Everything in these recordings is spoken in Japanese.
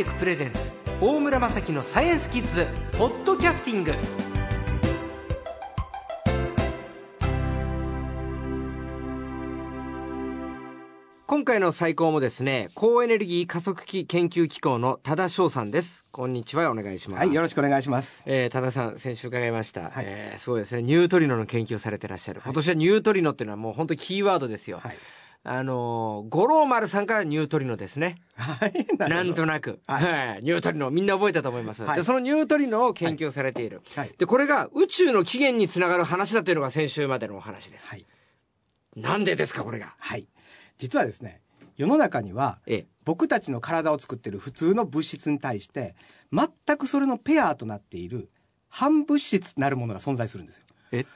テクプレゼンツ大村雅樹のサイエンスキッズポッドキャスティング。今回の最高もですね高エネルギー加速器研究機構の多田翔さんです。こんにちはお願いします。はい、よろしくお願いします。えー、多田さん先週伺いました、はい。えーすごいですねニュートリノの研究をされてらっしゃる、今年はニュートリノっていうのはもう本当にキーワードですよ、はい。あのー五郎丸さんからニュートリノですね。はい、なんとなく、ははい。ニュートリノみんな覚えたと思います、はい。でそのニュートリノを研究されている、どはい。でこれが宇宙の起源につながる話だというのが先週までのお話です、はい。なんでですかこれが？はい。実はですね、世の中にはええ。僕たちの体を作っている普通の物質に対して全くそれのペアとなっている反物質なるものが存在するんですよ。え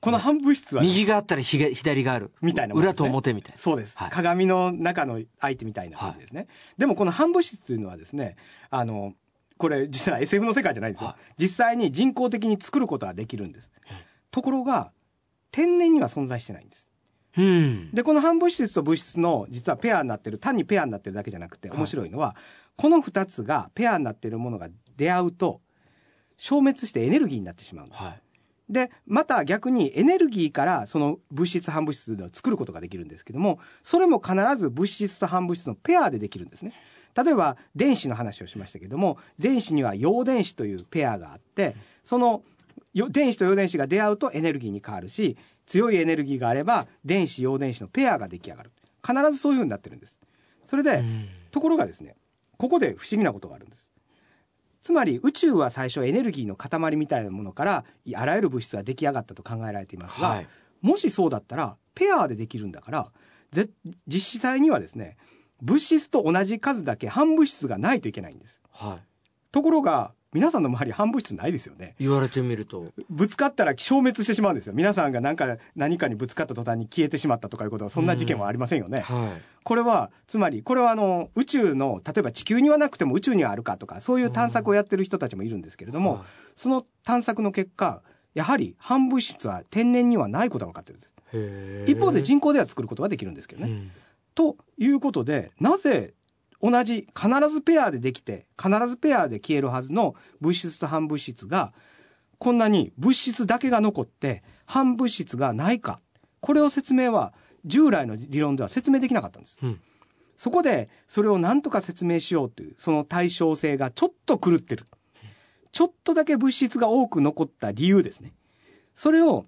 この反物質はね、右があったらひげ左がある。みたいなね。裏と表みたいな。そうです、はい。鏡の中の相手みたいな感じですね、でもこの反物質というのはですねあのこれ実は SF の世界じゃないんですよ、は実際に人工的に作ることはできるんです、ところが天然には存在してないんです。うん。でこの反物質と物質の実はペアになってる単にペアになってるだけじゃなくてはい。面白いのは、この2つがペアになってるものが出会うと消滅してエネルギーになってしまうんです、はいでまた逆にエネルギーからその物質反物質を作ることができるんですけどもそれも必ず物質と反物質のペアでできるんですね。例えば電子の話をしましたけども電子には陽電子というペアがあってそのよ電子と陽電子が出会うとエネルギーに変わるし強いエネルギーがあれば電子陽電子のペアが出来上がる。必ずそういうふうになってるんです。それで、うん。ところがですねここで不思議なことがあるんですつまり宇宙は最初エネルギーの塊みたいなものからあらゆる物質が出来上がったと考えられていますが、はい。もしそうだったらペアでできるんだからぜ実際にはですね物質と同じ数だけ反物質がないといけないんです。はい。ところが皆さんの周り反物質ないですよね。言われてみると。ぶつかったら消滅してしまうんですよ。皆さんが何か何かにぶつかった途端に消えてしまったとかいうことはそんな事件はありませんよね、はい。これはつまりこれはあの宇宙の例えば地球にはなくても宇宙にはあるかとかそういう探索をやってる人たちもいるんですけれども、はい。その探索の結果やはり反物質は天然にはないことが分かってるんです。一方で人工では作ることができるんですけどね。うん。ということでなぜ同じ必ずペアでできて必ずペアで消えるはずの物質と反物質がこんなに物質だけが残って反物質がないか。これを説明は従来の理論では説明できなかったんです。うん。そこでそれを何とか説明しようというその対称性がちょっと狂ってる。ちょっとだけ物質が多く残った理由ですね。それを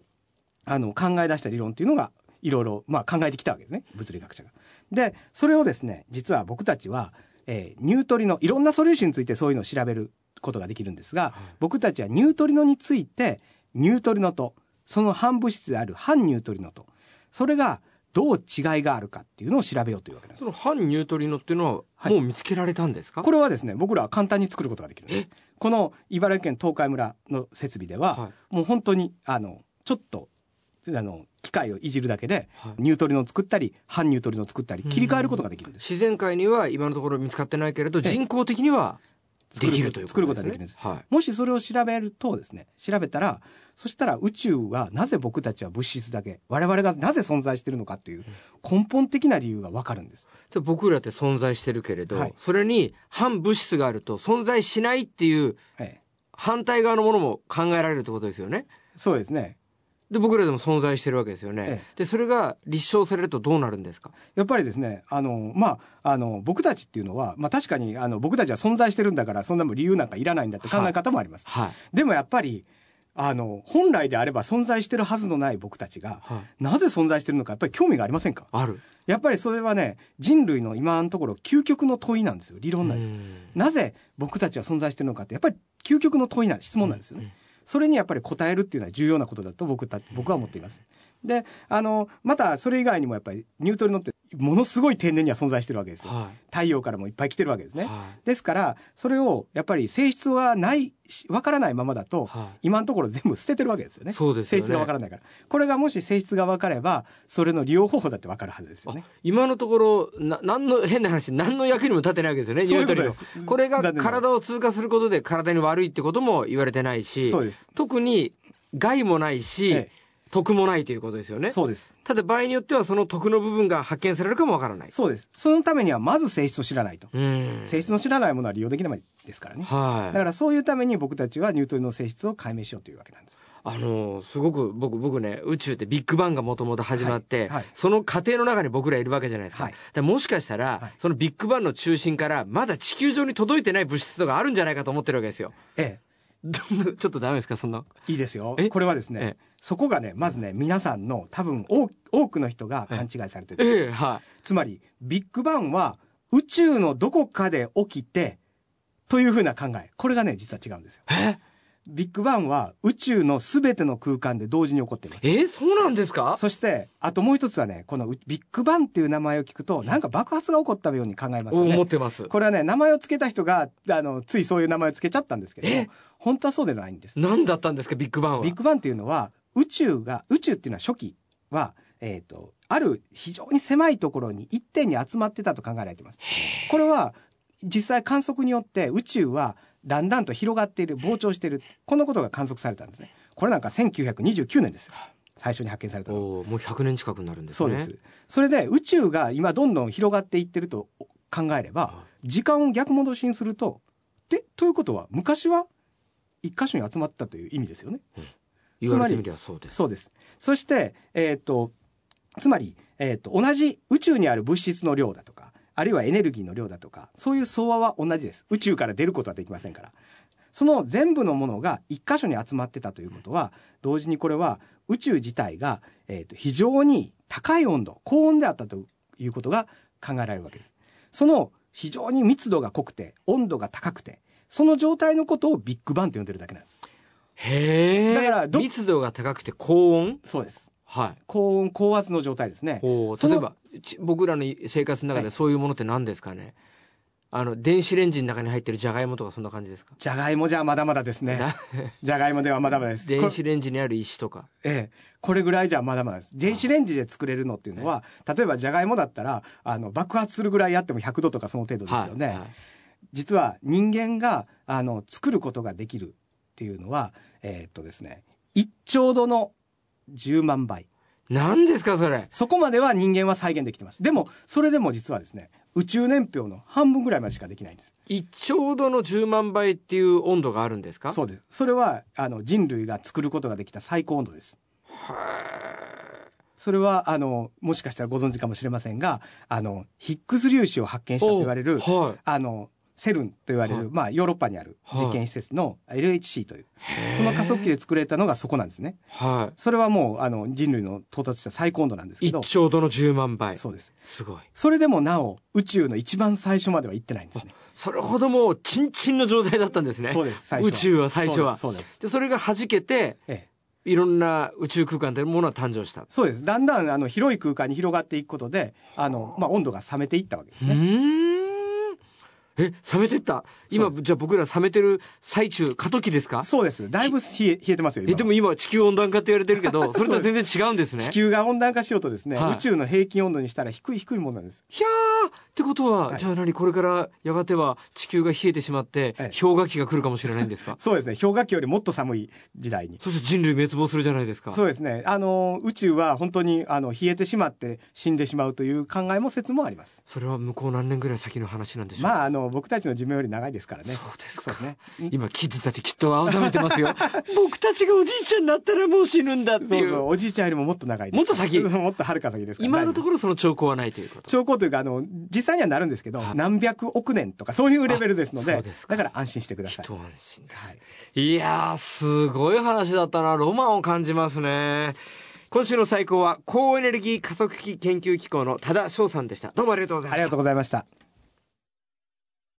あの考え出した理論というのがいろいろまあ考えてきたわけですね。物理学者が。でそれをですね実は僕たちは、えーニュートリノいろんな素粒子についてそういうのを調べることができるんですが、僕たちはニュートリノについてニュートリノとその反物質である反ニュートリノとそれがどう違いがあるかっていうのを調べようというわけなんです。その。反ニュートリノっていうのははい。もう見つけられたんですか、これはですね僕らは簡単に作ることができるんです。この茨城県東海村の設備では、はい。もう本当にあのちょっとあの機械をいじるだけで、はい。ニュートリノを作ったり反ニュートリノを作ったり切り替えることができるんです。自然界には今のところ見つかってないけれどええ。人工的にはできるという作ることですね。ことができるんです。はい。もしそれを調べるとですね調べたらそしたら宇宙はなぜ僕たちは物質だけ我々がなぜ存在しているのかという根本的な理由がわかるんです。で僕らって存在してるけれど、はい。それに反物質があると存在しないっていうええ。反対側のものも考えられるってことですよね。そうですねで僕らでも存在してるわけですよね、えでそれが立証されるとどうなるんですか？やっぱりですね、あの、まあ、あの、僕たちっていうのは、まあ確かに、あの、僕たちは存在してるんだから、そんなもん理由なんかいらないんだって考え方もあります。はい。でもやっぱり、あの、本来であれば存在してるはずのない僕たちが、はい。なぜ存在してるのか、やっぱり興味がありませんか？ある。やっぱりそれはね、人類の今のところ究極の問いなんですよ。理論なんですよ。うん。なぜ僕たちは存在してるのかって、やっぱり究極の問いなん質問なんですよね。うんそれにやっぱり応えるっていうのは重要なことだと僕た僕は思っています。で、あの、またそれ以外にもやっぱりニュートリノってものすごい天然には存在してるわけですよ。は太陽からもいっぱい来てるわけですね。いはですから、それをやっぱり性質はないし、わからないままだと、は今のところ全部捨ててるわけですよね。そうですよね性質がわからないから。これがもし性質がわかれば、それの利用方法だってわかるはずですよね。そういうことですこれがだってね体を通過することで体に悪いってことも言われてないし。特に害もないし、ええ得もないということですよね。そうです。ただ場合によってはその得の部分が発見されるかもわからない。そうです。そのためにはまず性質を知らないと。うん。性質の知らないものは利用できないですからね。はい。だからそういうために僕たちはニュートリノの性質を解明しようというわけなんです。あのすごく僕僕ね宇宙ってビッグバンがもともと始まって、はいはいその過程の中に僕らいるわけじゃないですか,、はいでもしかしたら、はいそのビッグバンの中心からまだ地球上に届いてない物質とかあるんじゃないかと思ってるわけですよえどんなちょっとダメですかそんなえ、いいですよえ？これはですねえ、そこがね、まずね、皆さんの多分多多くの人が勘違いされてる。ええはつまり、ビッグバンは宇宙のどこかで起きて、というふうな考え。これがね、実は違うんですよ。ビッグバンは宇宙のすべての空間で同時に起こっています。えそうなんですか？そして、あともう一つはね、このビッグバンっていう名前を聞くと、なんか爆発が起こったように考えますよ思ねっ。てますこれはね、名前を付けた人が、あの、ついそういう名前を付けちゃったんですけどえ、本当はそうではないんです。何だったんですかビッグバンは？ビッグバンっていうのは、宇宙が、宇宙っていうのは初期は、えっ、と、ある非常に狭いところに一点に集まってたと考えられています。これは、実際観測によって宇宙はだんだんと広がっている、膨張している、このことが観測されたんですね。これなんか1929年ですよ。最初に発見されたもう100年近くになるんですねそうです。それで宇宙が今どんどん広がっていってると考えれば、時間を逆戻しにすると、で、ということは昔は一箇所に集まったという意味ですよね。言われてみりゃそうですそうです。そして、えっ、と、つまり、えっ、と、同じ宇宙にある物質の量だとか、あるいはエネルギーの量だとか、そういう相和は同じです。宇宙から出ることはできませんから。その全部のものが一箇所に集まってたということは、同時にこれは宇宙自体が、えー、と非常に高い温度、高温であったということが考えられるわけです。その非常に密度が濃くて、温度が高くて、その状態のことをビッグバンと呼んでるだけなんです。へえだからど密度が高くて高温？そうです。はい。高温、高圧の状態ですね。例えばち僕らの生活の中はい。でそういうものって何ですかね、あの電子レンジの中に入ってるじゃがいもとかそんな感じですか、じゃがいもじゃまだまだですね。だ。じゃがいもではまだまだです。電こ子レンジにある石とか？ええ、これぐらいじゃまだまだです。電子レンジで作れるのっていうのは、例えばじゃがいもだったら、あの、爆発するぐらいやっても100度とかその程度ですよね。はいはい。実は人間が、あの、作ることができるっていうのは、えーっとですね、1兆度の10万倍。何ですかそれ？そこまでは人間は再現できてます。でも、それでも実はですね、宇宙年表の半分ぐらいまでしかできないんです。1兆度の10万倍っていう温度があるんですか？そうです。それは、あの、人類が作ることができた最高温度です。それは、あの、もしかしたらご存知かもしれませんが、あの、ヒッグス粒子を発見したと言われる、おはいあの、セルンと言われる、はい。まあ、ヨーロッパにある実験施設の LHC という、その加速器で作られたのがそこなんですね。はそれはもう、あの、人類の到達した最高温度なんですいけど。1、兆度の10万倍。そうです。すごい。それでもなお、宇宙の一番最初までは行ってないんですね。それほどもうチンチンの状態だったんですね。そうです、最初宇宙は最初は。そうです。でそれが弾けてええ。いろんな宇宙空間というものが誕生した。そうです。だんだん、あの、広い空間に広がっていくことで、あの、まあ、温度が冷めていったわけですうね。え冷めてった？今そじゃあ僕ら冷めてる最中過渡期ですか？そうです。だいぶ冷え、冷えてますよ、今。えでも今地球温暖化って言われてるけど それとは全然違うんですね。地球が温暖化しようとですね、はい。宇宙の平均温度にしたら低い低いものなんです。ひゃーってことは、はいじゃあ何これからやがては地球が冷えてしまってええ氷河期が来るかもしれないんですか？そうですね。氷河期よりもっと寒い時代に。そして人類滅亡するじゃないですかそうですね。あの、宇宙は本当に、あの、冷えてしまって死んでしまうという考えも説もあります。それは向こう何年ぐらい先の話なんでしょう？まあ、あの、僕たちの寿命より長いですからね。そうですかね。今キッズたちきっと青ざめてますよ 僕たちがおじいちゃんになったらもう死ぬんだっていうそうそう、おじいちゃんよりももっと長い。もっと先？もっとはるか先ですから。今のとろ。ころその兆候はないということ兆候というか、あの、実際にはなるんですけど、はい。何百億年とかそういうレベルですので、でだから安心してください。一安心です、はい。い、やーすごい話だったな。ロマンを感じますね。今週の最高は高エネルギー加速器研究機構の多田翔さんでした。どうもありがとうございました。ありがとうございました。